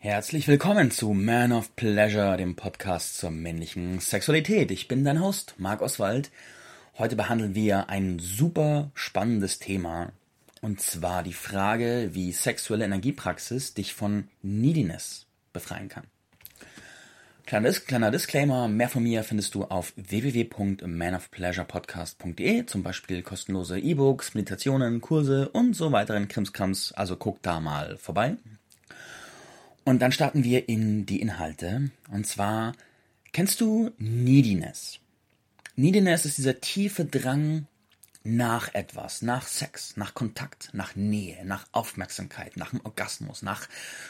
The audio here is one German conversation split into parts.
Herzlich willkommen zu Man of Pleasure, dem Podcast zur männlichen Sexualität. Ich bin dein Host, Marc Oswald. Heute behandeln wir ein super spannendes Thema. Und zwar die Frage, wie sexuelle Energiepraxis dich von Neediness befreien kann. Kleiner, kleiner Disclaimer, mehr von mir findest du auf www.manofpleasurepodcast.de, zum Beispiel kostenlose E-Books, Meditationen, Kurse und so weiteren Krimskrams, also guck da mal vorbei. Und dann starten wir in die Inhalte. Und zwar, kennst du Neediness? Neediness ist dieser tiefe Drang nach etwas, nach Sex, nach Kontakt, nach Nähe, nach Aufmerksamkeit, nach dem Orgasmus, nach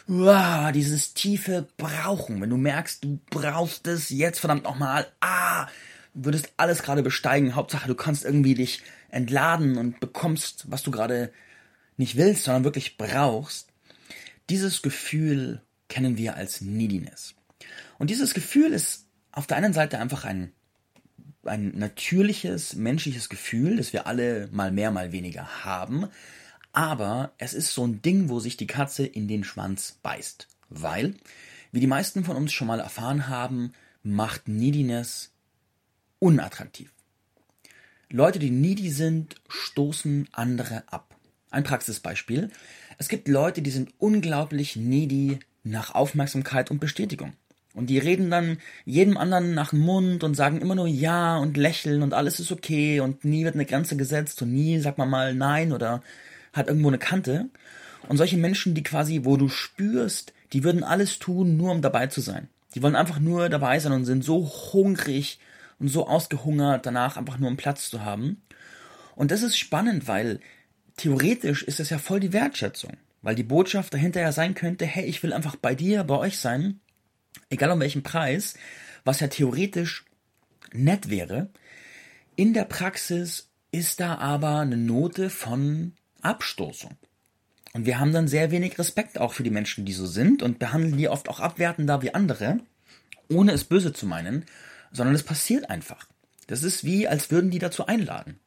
wow, dieses tiefe Brauchen. Wenn du merkst, du brauchst es jetzt verdammt nochmal, ah, würdest alles gerade besteigen. Hauptsache, du kannst irgendwie dich entladen und bekommst, was du gerade nicht willst, sondern wirklich brauchst. Dieses Gefühl kennen wir als Neediness. Und dieses Gefühl ist auf der einen Seite einfach ein, ein natürliches, menschliches Gefühl, das wir alle mal mehr, mal weniger haben. Aber es ist so ein Ding, wo sich die Katze in den Schwanz beißt. Weil, wie die meisten von uns schon mal erfahren haben, macht Neediness unattraktiv. Leute, die needy sind, stoßen andere ab. Ein Praxisbeispiel. Es gibt Leute, die sind unglaublich needy nach Aufmerksamkeit und Bestätigung. Und die reden dann jedem anderen nach dem Mund und sagen immer nur Ja und lächeln und alles ist okay und nie wird eine Grenze gesetzt und nie sagt man mal Nein oder hat irgendwo eine Kante. Und solche Menschen, die quasi, wo du spürst, die würden alles tun, nur um dabei zu sein. Die wollen einfach nur dabei sein und sind so hungrig und so ausgehungert danach, einfach nur einen Platz zu haben. Und das ist spannend, weil theoretisch ist das ja voll die Wertschätzung. Weil die Botschaft dahinter ja sein könnte, hey, ich will einfach bei dir, bei euch sein, egal um welchen Preis, was ja theoretisch nett wäre. In der Praxis ist da aber eine Note von Abstoßung. Und wir haben dann sehr wenig Respekt auch für die Menschen, die so sind und behandeln die oft auch abwertender wie andere, ohne es böse zu meinen, sondern es passiert einfach. Das ist wie, als würden die dazu einladen.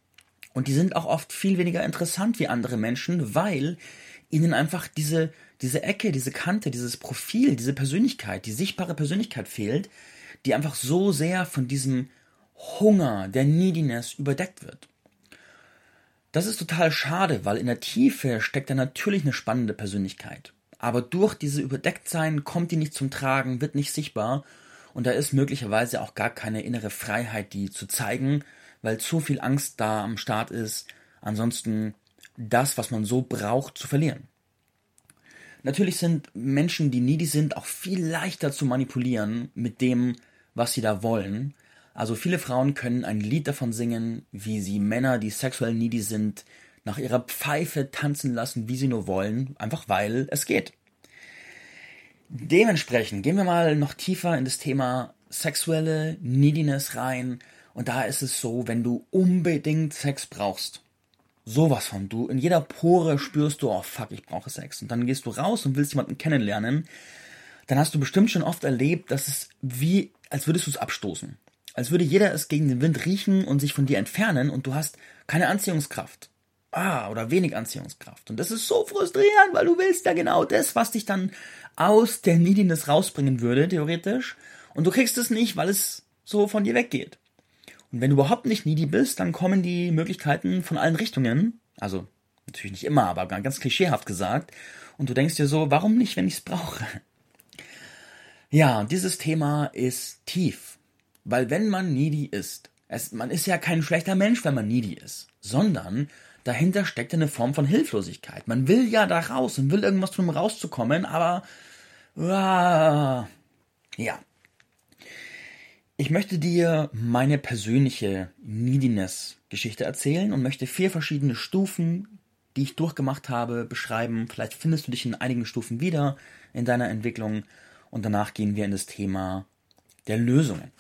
Und die sind auch oft viel weniger interessant wie andere Menschen, weil ihnen einfach diese, diese Ecke, diese Kante, dieses Profil, diese Persönlichkeit, die sichtbare Persönlichkeit fehlt, die einfach so sehr von diesem Hunger, der Neediness überdeckt wird. Das ist total schade, weil in der Tiefe steckt da natürlich eine spannende Persönlichkeit. Aber durch diese Überdecktsein kommt die nicht zum Tragen, wird nicht sichtbar und da ist möglicherweise auch gar keine innere Freiheit, die zu zeigen, weil zu viel Angst da am Start ist. Ansonsten das, was man so braucht, zu verlieren. Natürlich sind Menschen, die needy sind, auch viel leichter zu manipulieren mit dem, was sie da wollen. Also viele Frauen können ein Lied davon singen, wie sie Männer, die sexuell needy sind, nach ihrer Pfeife tanzen lassen, wie sie nur wollen, einfach weil es geht. Dementsprechend gehen wir mal noch tiefer in das Thema sexuelle Neediness rein. Und da ist es so, wenn du unbedingt Sex brauchst, Sowas von. Du, in jeder Pore spürst du, oh fuck, ich brauche Sex. Und dann gehst du raus und willst jemanden kennenlernen. Dann hast du bestimmt schon oft erlebt, dass es wie, als würdest du es abstoßen. Als würde jeder es gegen den Wind riechen und sich von dir entfernen und du hast keine Anziehungskraft. Ah, oder wenig Anziehungskraft. Und das ist so frustrierend, weil du willst ja genau das, was dich dann aus der Neediness rausbringen würde, theoretisch. Und du kriegst es nicht, weil es so von dir weggeht. Und wenn du überhaupt nicht needy bist, dann kommen die Möglichkeiten von allen Richtungen. Also natürlich nicht immer, aber ganz klischeehaft gesagt. Und du denkst dir so, warum nicht, wenn ich es brauche? Ja, dieses Thema ist tief. Weil wenn man needy ist, es, man ist ja kein schlechter Mensch, wenn man needy ist, sondern dahinter steckt eine Form von Hilflosigkeit. Man will ja da raus und will irgendwas tun, um rauszukommen, aber uh, ja, ich möchte dir meine persönliche Neediness-Geschichte erzählen und möchte vier verschiedene Stufen, die ich durchgemacht habe, beschreiben. Vielleicht findest du dich in einigen Stufen wieder in deiner Entwicklung und danach gehen wir in das Thema der Lösungen.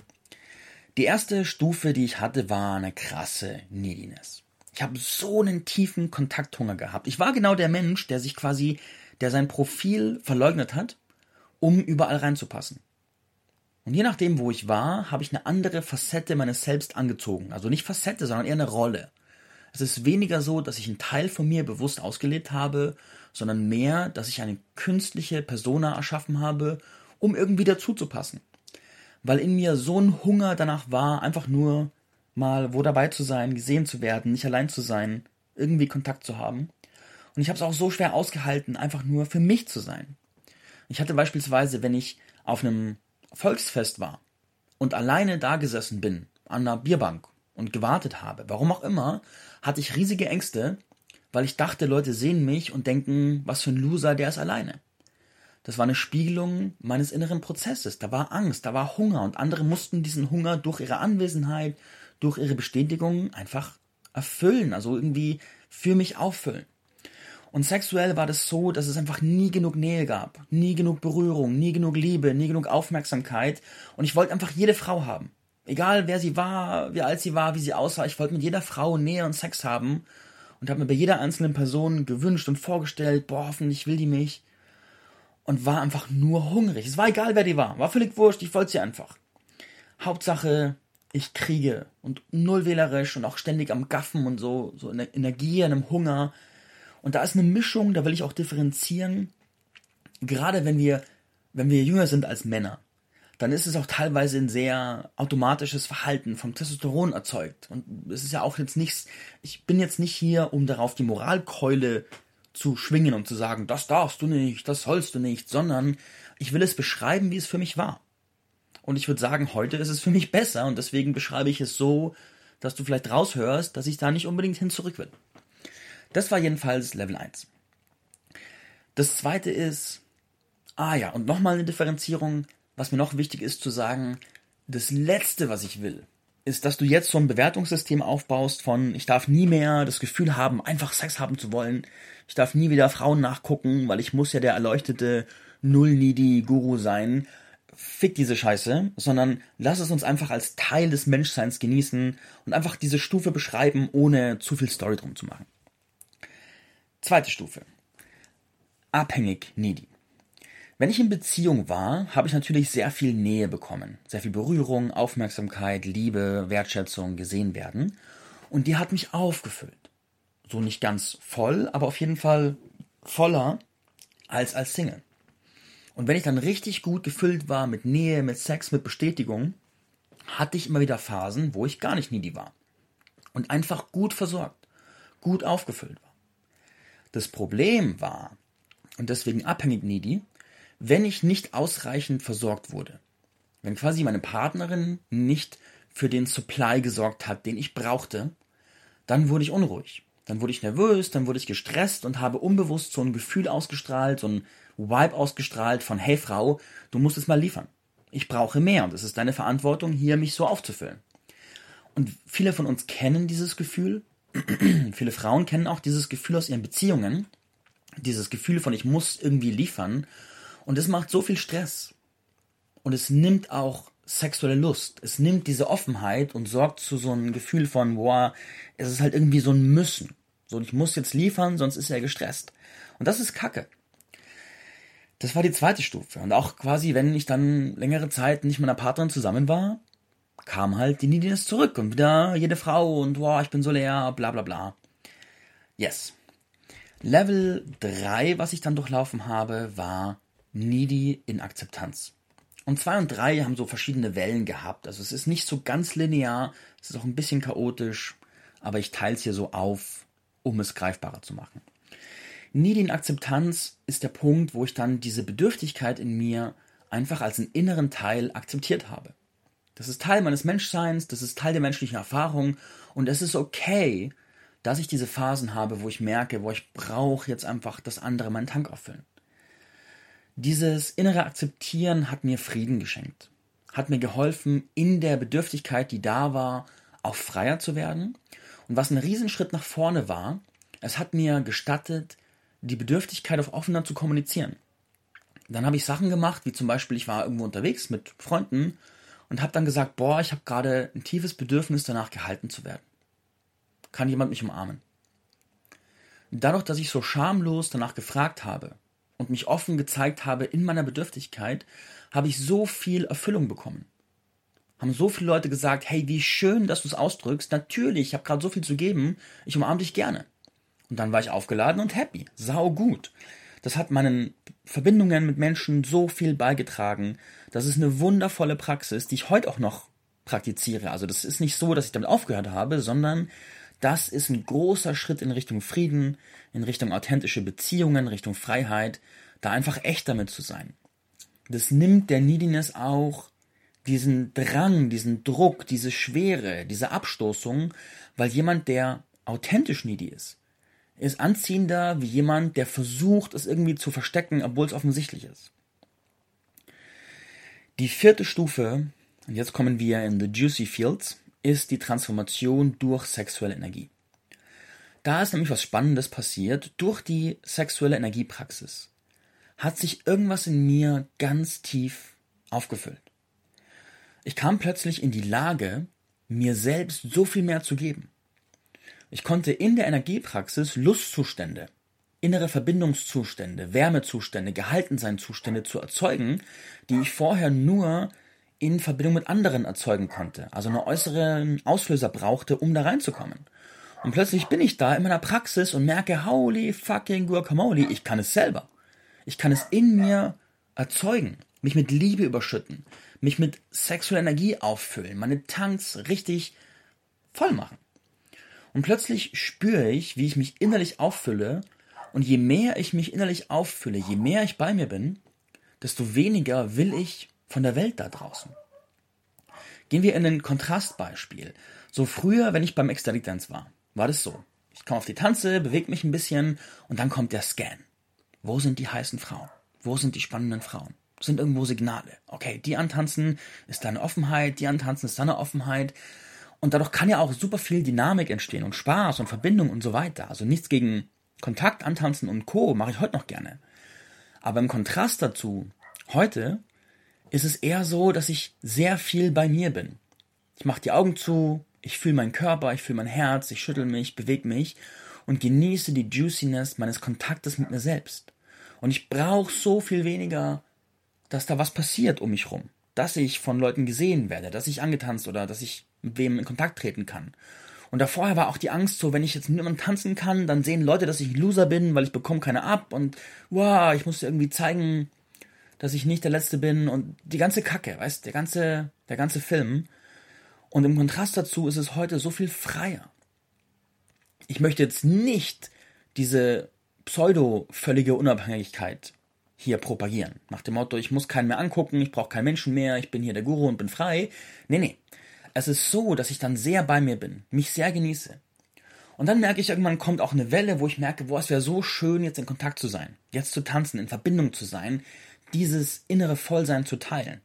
Die erste Stufe, die ich hatte, war eine krasse Neediness. Ich habe so einen tiefen Kontakthunger gehabt. Ich war genau der Mensch, der sich quasi, der sein Profil verleugnet hat, um überall reinzupassen. Und je nachdem, wo ich war, habe ich eine andere Facette meines Selbst angezogen. Also nicht Facette, sondern eher eine Rolle. Es ist weniger so, dass ich einen Teil von mir bewusst ausgelebt habe, sondern mehr, dass ich eine künstliche Persona erschaffen habe, um irgendwie dazuzupassen. Weil in mir so ein Hunger danach war, einfach nur mal wo dabei zu sein, gesehen zu werden, nicht allein zu sein, irgendwie Kontakt zu haben. Und ich habe es auch so schwer ausgehalten, einfach nur für mich zu sein. Ich hatte beispielsweise, wenn ich auf einem Volksfest war und alleine da gesessen bin, an einer Bierbank und gewartet habe, warum auch immer, hatte ich riesige Ängste, weil ich dachte, Leute sehen mich und denken, was für ein Loser, der ist alleine. Das war eine Spiegelung meines inneren Prozesses. Da war Angst, da war Hunger und andere mussten diesen Hunger durch ihre Anwesenheit, durch ihre Bestätigung einfach erfüllen, also irgendwie für mich auffüllen. Und sexuell war das so, dass es einfach nie genug Nähe gab, nie genug Berührung, nie genug Liebe, nie genug Aufmerksamkeit. Und ich wollte einfach jede Frau haben. Egal wer sie war, wie alt sie war, wie sie aussah, ich wollte mit jeder Frau Nähe und Sex haben und habe mir bei jeder einzelnen Person gewünscht und vorgestellt, boah, hoffentlich will die mich. Und war einfach nur hungrig. Es war egal, wer die war. War völlig wurscht, ich wollte sie einfach. Hauptsache, ich kriege und null wählerisch und auch ständig am Gaffen und so, so in der Energie, einem Hunger. Und da ist eine Mischung, da will ich auch differenzieren. Gerade wenn wir, wenn wir jünger sind als Männer, dann ist es auch teilweise ein sehr automatisches Verhalten vom Testosteron erzeugt. Und es ist ja auch jetzt nichts, ich bin jetzt nicht hier, um darauf die Moralkeule zu schwingen und zu sagen, das darfst du nicht, das sollst du nicht, sondern ich will es beschreiben, wie es für mich war. Und ich würde sagen, heute ist es für mich besser und deswegen beschreibe ich es so, dass du vielleicht raushörst, dass ich da nicht unbedingt hin zurück will. Das war jedenfalls Level 1. Das zweite ist, ah ja, und nochmal eine Differenzierung, was mir noch wichtig ist zu sagen, das letzte, was ich will, ist, dass du jetzt so ein Bewertungssystem aufbaust von, ich darf nie mehr das Gefühl haben, einfach Sex haben zu wollen. Ich darf nie wieder Frauen nachgucken, weil ich muss ja der erleuchtete Null-Needy-Guru sein. Fick diese Scheiße, sondern lass es uns einfach als Teil des Menschseins genießen und einfach diese Stufe beschreiben, ohne zu viel Story drum zu machen. Zweite Stufe. Abhängig needy. Wenn ich in Beziehung war, habe ich natürlich sehr viel Nähe bekommen. Sehr viel Berührung, Aufmerksamkeit, Liebe, Wertschätzung, gesehen werden. Und die hat mich aufgefüllt. So nicht ganz voll, aber auf jeden Fall voller als als Single. Und wenn ich dann richtig gut gefüllt war mit Nähe, mit Sex, mit Bestätigung, hatte ich immer wieder Phasen, wo ich gar nicht needy war. Und einfach gut versorgt, gut aufgefüllt war. Das Problem war, und deswegen abhängig needy, wenn ich nicht ausreichend versorgt wurde. Wenn quasi meine Partnerin nicht für den Supply gesorgt hat, den ich brauchte, dann wurde ich unruhig. Dann wurde ich nervös, dann wurde ich gestresst und habe unbewusst so ein Gefühl ausgestrahlt, so ein Vibe ausgestrahlt von, hey Frau, du musst es mal liefern. Ich brauche mehr und es ist deine Verantwortung, hier mich so aufzufüllen. Und viele von uns kennen dieses Gefühl viele Frauen kennen auch dieses Gefühl aus ihren Beziehungen, dieses Gefühl von ich muss irgendwie liefern. Und es macht so viel Stress. Und es nimmt auch sexuelle Lust, es nimmt diese Offenheit und sorgt zu so einem Gefühl von boah, es ist halt irgendwie so ein Müssen, so ich muss jetzt liefern, sonst ist er gestresst. Und das ist Kacke. Das war die zweite Stufe. Und auch quasi, wenn ich dann längere Zeit nicht mit einer Partnerin zusammen war, kam halt die Neediness zurück und wieder jede Frau und boah, ich bin so leer, bla bla bla. Yes. Level 3, was ich dann durchlaufen habe, war Needy in Akzeptanz. Und 2 und 3 haben so verschiedene Wellen gehabt. Also es ist nicht so ganz linear, es ist auch ein bisschen chaotisch, aber ich teile es hier so auf, um es greifbarer zu machen. Needy in Akzeptanz ist der Punkt, wo ich dann diese Bedürftigkeit in mir einfach als einen inneren Teil akzeptiert habe. Das ist Teil meines Menschseins, das ist Teil der menschlichen Erfahrung und es ist okay, dass ich diese Phasen habe, wo ich merke, wo ich brauche jetzt einfach, dass andere meinen Tank auffüllen. Dieses innere Akzeptieren hat mir Frieden geschenkt, hat mir geholfen, in der Bedürftigkeit, die da war, auch freier zu werden. Und was ein Riesenschritt nach vorne war, es hat mir gestattet, die Bedürftigkeit auf offener zu kommunizieren. Dann habe ich Sachen gemacht, wie zum Beispiel, ich war irgendwo unterwegs mit Freunden und habe dann gesagt, boah, ich habe gerade ein tiefes Bedürfnis danach gehalten zu werden. Kann jemand mich umarmen? Dadurch, dass ich so schamlos danach gefragt habe und mich offen gezeigt habe in meiner Bedürftigkeit, habe ich so viel Erfüllung bekommen. haben so viele Leute gesagt, hey, wie schön, dass du es ausdrückst. Natürlich, ich habe gerade so viel zu geben, ich umarme dich gerne. Und dann war ich aufgeladen und happy. Sau gut. Das hat meinen Verbindungen mit Menschen so viel beigetragen. Das ist eine wundervolle Praxis, die ich heute auch noch praktiziere. Also das ist nicht so, dass ich damit aufgehört habe, sondern das ist ein großer Schritt in Richtung Frieden, in Richtung authentische Beziehungen, Richtung Freiheit, da einfach echt damit zu sein. Das nimmt der Neediness auch diesen Drang, diesen Druck, diese Schwere, diese Abstoßung, weil jemand, der authentisch needy ist, ist anziehender wie jemand, der versucht, es irgendwie zu verstecken, obwohl es offensichtlich ist. Die vierte Stufe, und jetzt kommen wir in the juicy fields, ist die Transformation durch sexuelle Energie. Da ist nämlich was Spannendes passiert. Durch die sexuelle Energiepraxis hat sich irgendwas in mir ganz tief aufgefüllt. Ich kam plötzlich in die Lage, mir selbst so viel mehr zu geben. Ich konnte in der Energiepraxis Lustzustände, innere Verbindungszustände, Wärmezustände, Gehaltenseinzustände zu erzeugen, die ich vorher nur in Verbindung mit anderen erzeugen konnte, also einen äußeren Auslöser brauchte, um da reinzukommen. Und plötzlich bin ich da in meiner Praxis und merke, holy fucking guacamole, ich kann es selber. Ich kann es in mir erzeugen, mich mit Liebe überschütten, mich mit sexueller Energie auffüllen, meine Tanks richtig voll machen. Und plötzlich spüre ich, wie ich mich innerlich auffülle. Und je mehr ich mich innerlich auffülle, je mehr ich bei mir bin, desto weniger will ich von der Welt da draußen. Gehen wir in ein Kontrastbeispiel. So früher, wenn ich beim Ecstatic Dance war, war das so. Ich komme auf die Tanze, bewege mich ein bisschen und dann kommt der Scan. Wo sind die heißen Frauen? Wo sind die spannenden Frauen? sind irgendwo Signale. Okay, die antanzen ist da eine Offenheit, die antanzen ist da eine Offenheit. Und dadurch kann ja auch super viel Dynamik entstehen und Spaß und Verbindung und so weiter. Also nichts gegen Kontakt, Antanzen und Co. mache ich heute noch gerne. Aber im Kontrast dazu, heute ist es eher so, dass ich sehr viel bei mir bin. Ich mache die Augen zu, ich fühle meinen Körper, ich fühle mein Herz, ich schüttel mich, bewege mich und genieße die Juiciness meines Kontaktes mit mir selbst. Und ich brauche so viel weniger dass da was passiert um mich rum. Dass ich von Leuten gesehen werde, dass ich angetanzt oder dass ich mit wem in Kontakt treten kann. Und da vorher war auch die Angst so, wenn ich jetzt mit jemandem tanzen kann, dann sehen Leute, dass ich ein Loser bin, weil ich bekomme keine ab und wow, ich muss irgendwie zeigen, dass ich nicht der Letzte bin und die ganze Kacke, weißt, der ganze, der ganze Film. Und im Kontrast dazu ist es heute so viel freier. Ich möchte jetzt nicht diese pseudo-völlige Unabhängigkeit hier propagieren. Nach dem Motto, ich muss keinen mehr angucken, ich brauche keinen Menschen mehr, ich bin hier der Guru und bin frei. Nee, nee. Es ist so, dass ich dann sehr bei mir bin, mich sehr genieße. Und dann merke ich, irgendwann kommt auch eine Welle, wo ich merke, boah, es wäre so schön, jetzt in Kontakt zu sein, jetzt zu tanzen, in Verbindung zu sein, dieses innere Vollsein zu teilen.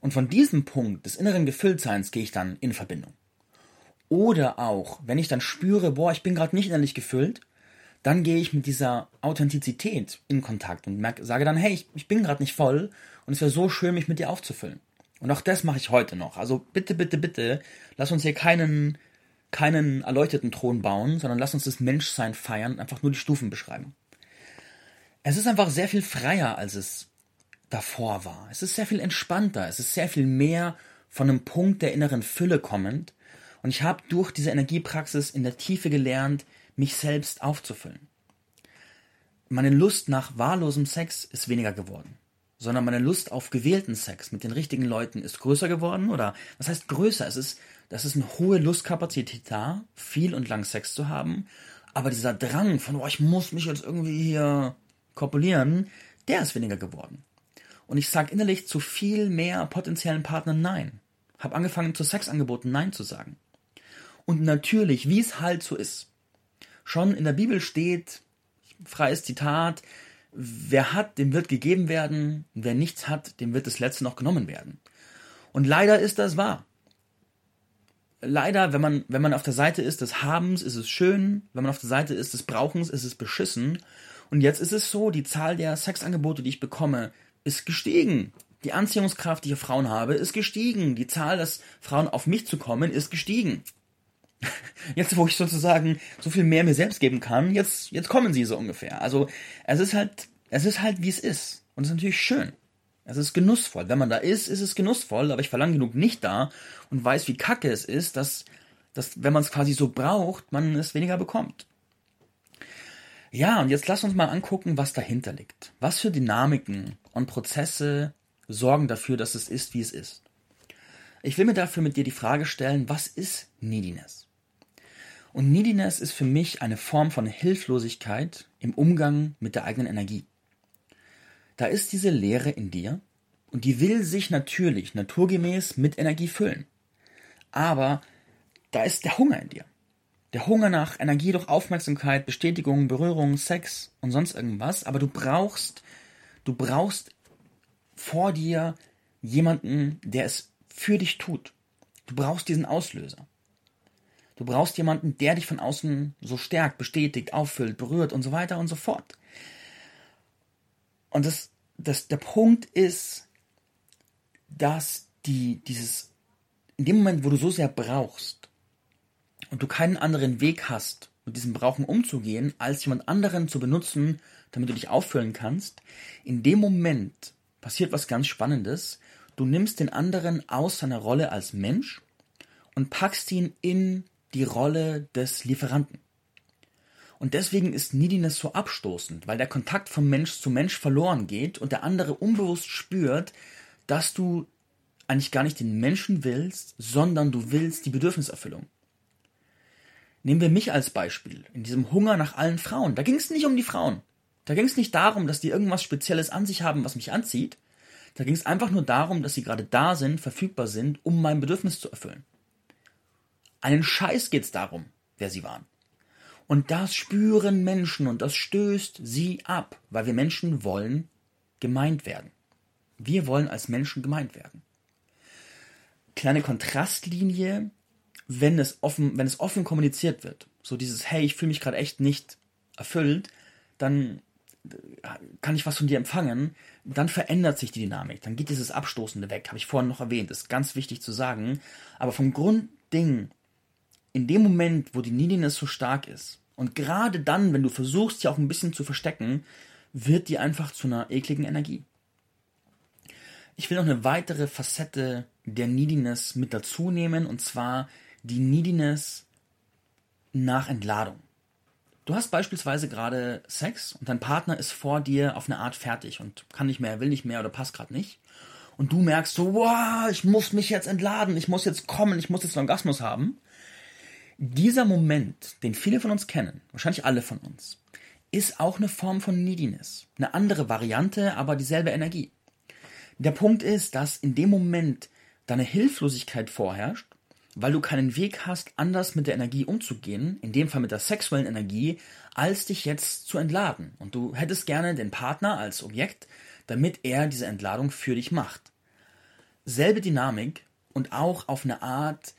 Und von diesem Punkt des inneren Gefülltseins gehe ich dann in Verbindung. Oder auch, wenn ich dann spüre, boah, ich bin gerade nicht innerlich gefüllt, dann gehe ich mit dieser Authentizität in Kontakt und merke, sage dann, hey, ich, ich bin gerade nicht voll und es wäre so schön, mich mit dir aufzufüllen. Und auch das mache ich heute noch. Also bitte, bitte, bitte, lass uns hier keinen, keinen erleuchteten Thron bauen, sondern lass uns das Menschsein feiern und einfach nur die Stufen beschreiben. Es ist einfach sehr viel freier, als es davor war. Es ist sehr viel entspannter. Es ist sehr viel mehr von einem Punkt der inneren Fülle kommend. Und ich habe durch diese Energiepraxis in der Tiefe gelernt, mich selbst aufzufüllen. Meine Lust nach wahllosem Sex ist weniger geworden, sondern meine Lust auf gewählten Sex mit den richtigen Leuten ist größer geworden oder was heißt größer? Es ist, das ist eine hohe Lustkapazität da, viel und lang Sex zu haben, aber dieser Drang von, oh, ich muss mich jetzt irgendwie hier kopulieren, der ist weniger geworden. Und ich sage innerlich zu viel mehr potenziellen Partnern Nein. Hab angefangen zu Sexangeboten Nein zu sagen. Und natürlich, wie es halt so ist, schon in der Bibel steht, freies Zitat, wer hat, dem wird gegeben werden, wer nichts hat, dem wird das Letzte noch genommen werden. Und leider ist das wahr. Leider, wenn man, wenn man auf der Seite ist des Habens, ist es schön, wenn man auf der Seite ist des Brauchens, ist es beschissen. Und jetzt ist es so, die Zahl der Sexangebote, die ich bekomme, ist gestiegen. Die Anziehungskraft, die ich auf Frauen habe, ist gestiegen. Die Zahl, dass Frauen auf mich zu kommen, ist gestiegen. Jetzt, wo ich sozusagen so viel mehr mir selbst geben kann, jetzt, jetzt kommen sie so ungefähr. Also, es ist halt, es ist halt, wie es ist. Und es ist natürlich schön. Es ist genussvoll. Wenn man da ist, ist es genussvoll, aber ich verlange genug nicht da und weiß, wie kacke es ist, dass, dass wenn man es quasi so braucht, man es weniger bekommt. Ja, und jetzt lass uns mal angucken, was dahinter liegt. Was für Dynamiken und Prozesse sorgen dafür, dass es ist, wie es ist. Ich will mir dafür mit dir die Frage stellen, was ist Neediness? Und Neediness ist für mich eine Form von Hilflosigkeit im Umgang mit der eigenen Energie. Da ist diese Leere in dir und die will sich natürlich naturgemäß mit Energie füllen. Aber da ist der Hunger in dir. Der Hunger nach Energie durch Aufmerksamkeit, Bestätigung, Berührung, Sex und sonst irgendwas, aber du brauchst, du brauchst vor dir jemanden, der es für dich tut. Du brauchst diesen Auslöser. Du brauchst jemanden, der dich von außen so stärkt, bestätigt, auffüllt, berührt und so weiter und so fort. Und das, das, der Punkt ist, dass die, dieses, in dem Moment, wo du so sehr brauchst und du keinen anderen Weg hast, mit diesem Brauchen umzugehen, als jemand anderen zu benutzen, damit du dich auffüllen kannst, in dem Moment passiert was ganz Spannendes. Du nimmst den anderen aus seiner Rolle als Mensch und packst ihn in die Rolle des Lieferanten. Und deswegen ist Neediness so abstoßend, weil der Kontakt von Mensch zu Mensch verloren geht und der andere unbewusst spürt, dass du eigentlich gar nicht den Menschen willst, sondern du willst die Bedürfniserfüllung. Nehmen wir mich als Beispiel, in diesem Hunger nach allen Frauen. Da ging es nicht um die Frauen. Da ging es nicht darum, dass die irgendwas Spezielles an sich haben, was mich anzieht. Da ging es einfach nur darum, dass sie gerade da sind, verfügbar sind, um mein Bedürfnis zu erfüllen. Einen Scheiß geht es darum, wer sie waren. Und das spüren Menschen und das stößt sie ab, weil wir Menschen wollen gemeint werden. Wir wollen als Menschen gemeint werden. Kleine Kontrastlinie, wenn es offen, wenn es offen kommuniziert wird. So dieses, hey, ich fühle mich gerade echt nicht erfüllt, dann äh, kann ich was von dir empfangen, dann verändert sich die Dynamik, dann geht dieses Abstoßende weg, habe ich vorhin noch erwähnt, ist ganz wichtig zu sagen. Aber vom Grundding in dem Moment, wo die Neediness so stark ist, und gerade dann, wenn du versuchst, sie auch ein bisschen zu verstecken, wird die einfach zu einer ekligen Energie. Ich will noch eine weitere Facette der Neediness mit dazu nehmen, und zwar die Neediness nach Entladung. Du hast beispielsweise gerade Sex und dein Partner ist vor dir auf eine Art fertig und kann nicht mehr, will nicht mehr oder passt gerade nicht. Und du merkst so, wow, ich muss mich jetzt entladen, ich muss jetzt kommen, ich muss jetzt einen Orgasmus haben. Dieser Moment, den viele von uns kennen, wahrscheinlich alle von uns, ist auch eine Form von Neediness. Eine andere Variante, aber dieselbe Energie. Der Punkt ist, dass in dem Moment deine Hilflosigkeit vorherrscht, weil du keinen Weg hast, anders mit der Energie umzugehen, in dem Fall mit der sexuellen Energie, als dich jetzt zu entladen. Und du hättest gerne den Partner als Objekt, damit er diese Entladung für dich macht. Selbe Dynamik und auch auf eine Art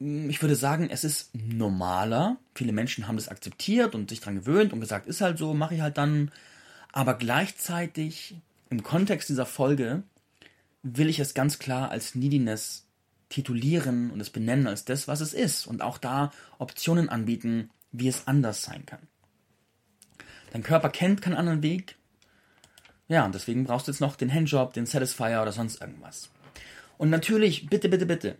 ich würde sagen, es ist normaler. Viele Menschen haben das akzeptiert und sich daran gewöhnt und gesagt, ist halt so, mache ich halt dann. Aber gleichzeitig im Kontext dieser Folge will ich es ganz klar als Neediness titulieren und es benennen als das, was es ist und auch da Optionen anbieten, wie es anders sein kann. Dein Körper kennt keinen anderen Weg. Ja, und deswegen brauchst du jetzt noch den Handjob, den Satisfier oder sonst irgendwas. Und natürlich, bitte, bitte, bitte,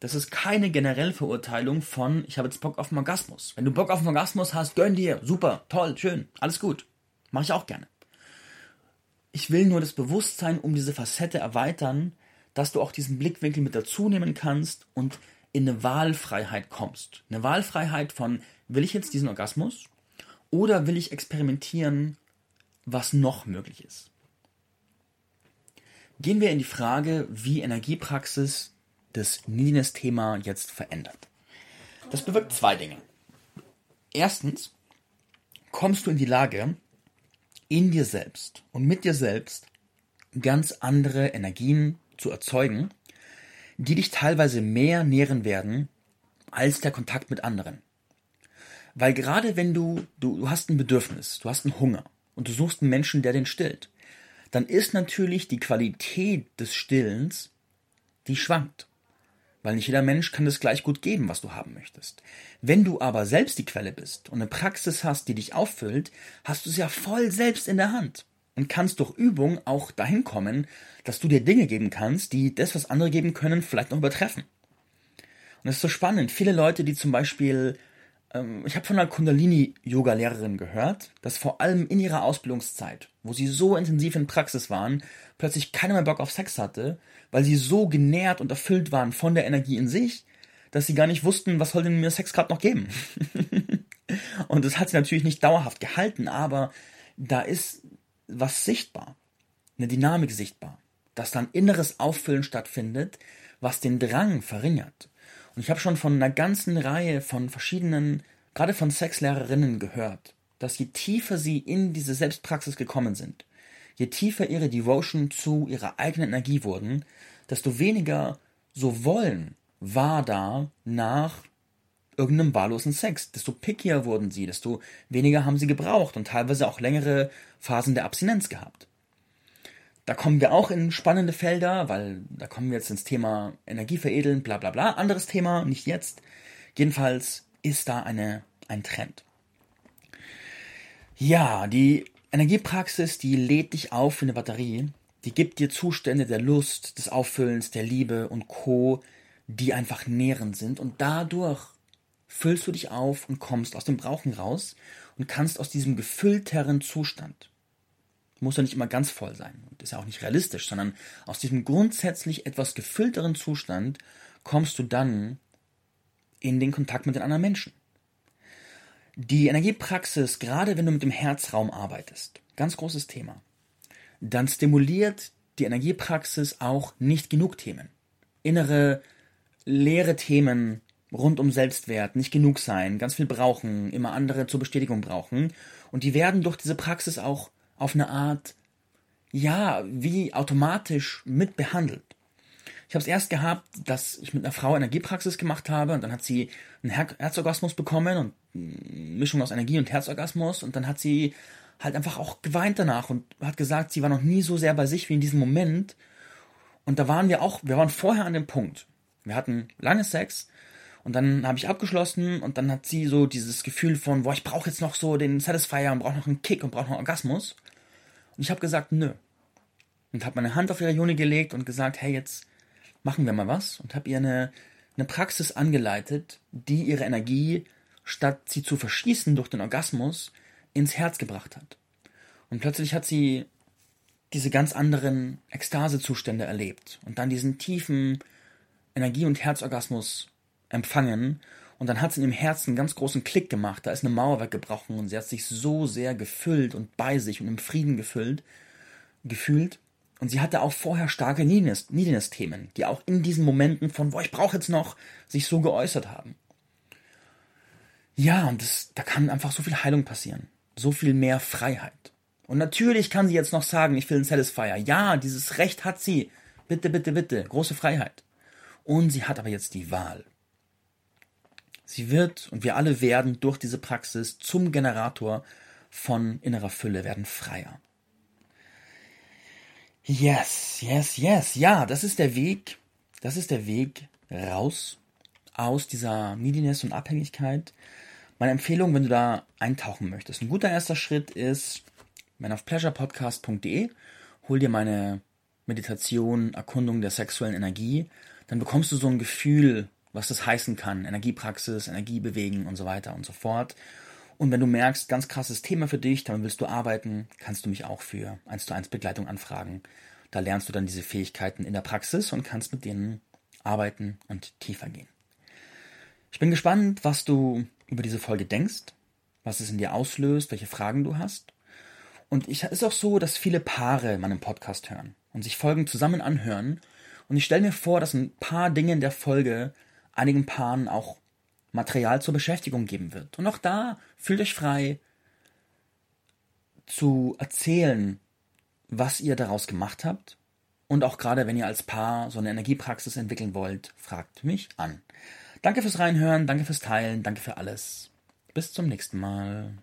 das ist keine generelle Verurteilung von, ich habe jetzt Bock auf Orgasmus. Wenn du Bock auf Orgasmus hast, gönn dir. Super, toll, schön, alles gut. Mache ich auch gerne. Ich will nur das Bewusstsein um diese Facette erweitern, dass du auch diesen Blickwinkel mit dazu nehmen kannst und in eine Wahlfreiheit kommst. Eine Wahlfreiheit von, will ich jetzt diesen Orgasmus oder will ich experimentieren, was noch möglich ist? Gehen wir in die Frage, wie Energiepraxis das Neediness-Thema jetzt verändert. Das bewirkt zwei Dinge. Erstens kommst du in die Lage, in dir selbst und mit dir selbst ganz andere Energien zu erzeugen, die dich teilweise mehr nähren werden als der Kontakt mit anderen. Weil gerade wenn du, du, du hast ein Bedürfnis, du hast einen Hunger und du suchst einen Menschen, der den stillt, dann ist natürlich die Qualität des Stillens, die schwankt. Weil nicht jeder Mensch kann das gleich gut geben, was du haben möchtest. Wenn du aber selbst die Quelle bist und eine Praxis hast, die dich auffüllt, hast du es ja voll selbst in der Hand. und kannst durch Übung auch dahin kommen, dass du dir Dinge geben kannst, die das, was andere geben können, vielleicht noch übertreffen. Und das ist so spannend. Viele Leute, die zum Beispiel, ich habe von einer Kundalini-Yoga-Lehrerin gehört, dass vor allem in ihrer Ausbildungszeit, wo sie so intensiv in Praxis waren, plötzlich keiner mehr Bock auf Sex hatte, weil sie so genährt und erfüllt waren von der Energie in sich, dass sie gar nicht wussten, was soll denn mir Sex gerade noch geben. und das hat sie natürlich nicht dauerhaft gehalten, aber da ist was sichtbar, eine Dynamik sichtbar, dass dann inneres Auffüllen stattfindet, was den Drang verringert. Und ich habe schon von einer ganzen Reihe von verschiedenen, gerade von Sexlehrerinnen gehört, dass je tiefer sie in diese Selbstpraxis gekommen sind, je tiefer ihre Devotion zu ihrer eigenen Energie wurden, desto weniger so wollen war da nach irgendeinem wahllosen Sex. Desto pickier wurden sie, desto weniger haben sie gebraucht und teilweise auch längere Phasen der Abstinenz gehabt. Da kommen wir auch in spannende Felder, weil da kommen wir jetzt ins Thema Energieveredeln, bla bla bla. Anderes Thema, nicht jetzt. Jedenfalls ist da eine, ein Trend. Ja, die Energiepraxis, die lädt dich auf wie eine Batterie. Die gibt dir Zustände der Lust, des Auffüllens, der Liebe und Co., die einfach nährend sind. Und dadurch füllst du dich auf und kommst aus dem Brauchen raus und kannst aus diesem gefüllteren Zustand, muss ja nicht immer ganz voll sein, und ist ja auch nicht realistisch, sondern aus diesem grundsätzlich etwas gefüllteren Zustand kommst du dann in den Kontakt mit den anderen Menschen. Die Energiepraxis, gerade wenn du mit dem Herzraum arbeitest, ganz großes Thema, dann stimuliert die Energiepraxis auch nicht genug Themen. Innere, leere Themen rund um Selbstwert, nicht genug sein, ganz viel brauchen, immer andere zur Bestätigung brauchen. Und die werden durch diese Praxis auch auf eine Art, ja, wie automatisch mitbehandelt. Ich habe es erst gehabt, dass ich mit einer Frau Energiepraxis gemacht habe und dann hat sie einen Her Herzorgasmus bekommen und Mischung aus Energie und Herzorgasmus und dann hat sie halt einfach auch geweint danach und hat gesagt, sie war noch nie so sehr bei sich wie in diesem Moment. Und da waren wir auch, wir waren vorher an dem Punkt. Wir hatten lange Sex und dann habe ich abgeschlossen und dann hat sie so dieses Gefühl von, boah, ich brauche jetzt noch so den Satisfier und brauche noch einen Kick und brauche noch einen Orgasmus. Und ich habe gesagt, nö. Und habe meine Hand auf ihre Juni gelegt und gesagt, hey, jetzt machen wir mal was. Und habe ihr eine, eine Praxis angeleitet, die ihre Energie, statt sie zu verschießen durch den Orgasmus, ins Herz gebracht hat. Und plötzlich hat sie diese ganz anderen Ekstasezustände erlebt und dann diesen tiefen Energie- und Herzorgasmus empfangen. Und dann hat es in ihrem Herzen einen ganz großen Klick gemacht. Da ist eine Mauer weggebrochen und sie hat sich so sehr gefüllt und bei sich und im Frieden gefüllt, gefühlt. Und sie hatte auch vorher starke Neediness-Themen, die auch in diesen Momenten von, boah, ich brauche jetzt noch, sich so geäußert haben. Ja, und das, da kann einfach so viel Heilung passieren. So viel mehr Freiheit. Und natürlich kann sie jetzt noch sagen, ich will einen Satisfier. Ja, dieses Recht hat sie. Bitte, bitte, bitte. Große Freiheit. Und sie hat aber jetzt die Wahl. Sie wird und wir alle werden durch diese Praxis zum Generator von innerer Fülle, werden freier. Yes, yes, yes. Ja, das ist der Weg. Das ist der Weg raus aus dieser Neediness und Abhängigkeit. Meine Empfehlung, wenn du da eintauchen möchtest. Ein guter erster Schritt ist, wenn auf pleasurepodcast.de hol dir meine Meditation, Erkundung der sexuellen Energie, dann bekommst du so ein Gefühl was das heißen kann, Energiepraxis, Energie bewegen und so weiter und so fort. Und wenn du merkst, ganz krasses Thema für dich, damit willst du arbeiten, kannst du mich auch für 1 zu 1 Begleitung anfragen. Da lernst du dann diese Fähigkeiten in der Praxis und kannst mit denen arbeiten und tiefer gehen. Ich bin gespannt, was du über diese Folge denkst, was es in dir auslöst, welche Fragen du hast. Und es ist auch so, dass viele Paare meinen Podcast hören und sich Folgen zusammen anhören. Und ich stelle mir vor, dass ein paar Dinge in der Folge einigen Paaren auch Material zur Beschäftigung geben wird. Und auch da fühlt euch frei zu erzählen, was ihr daraus gemacht habt. Und auch gerade wenn ihr als Paar so eine Energiepraxis entwickeln wollt, fragt mich an. Danke fürs Reinhören, danke fürs Teilen, danke für alles. Bis zum nächsten Mal.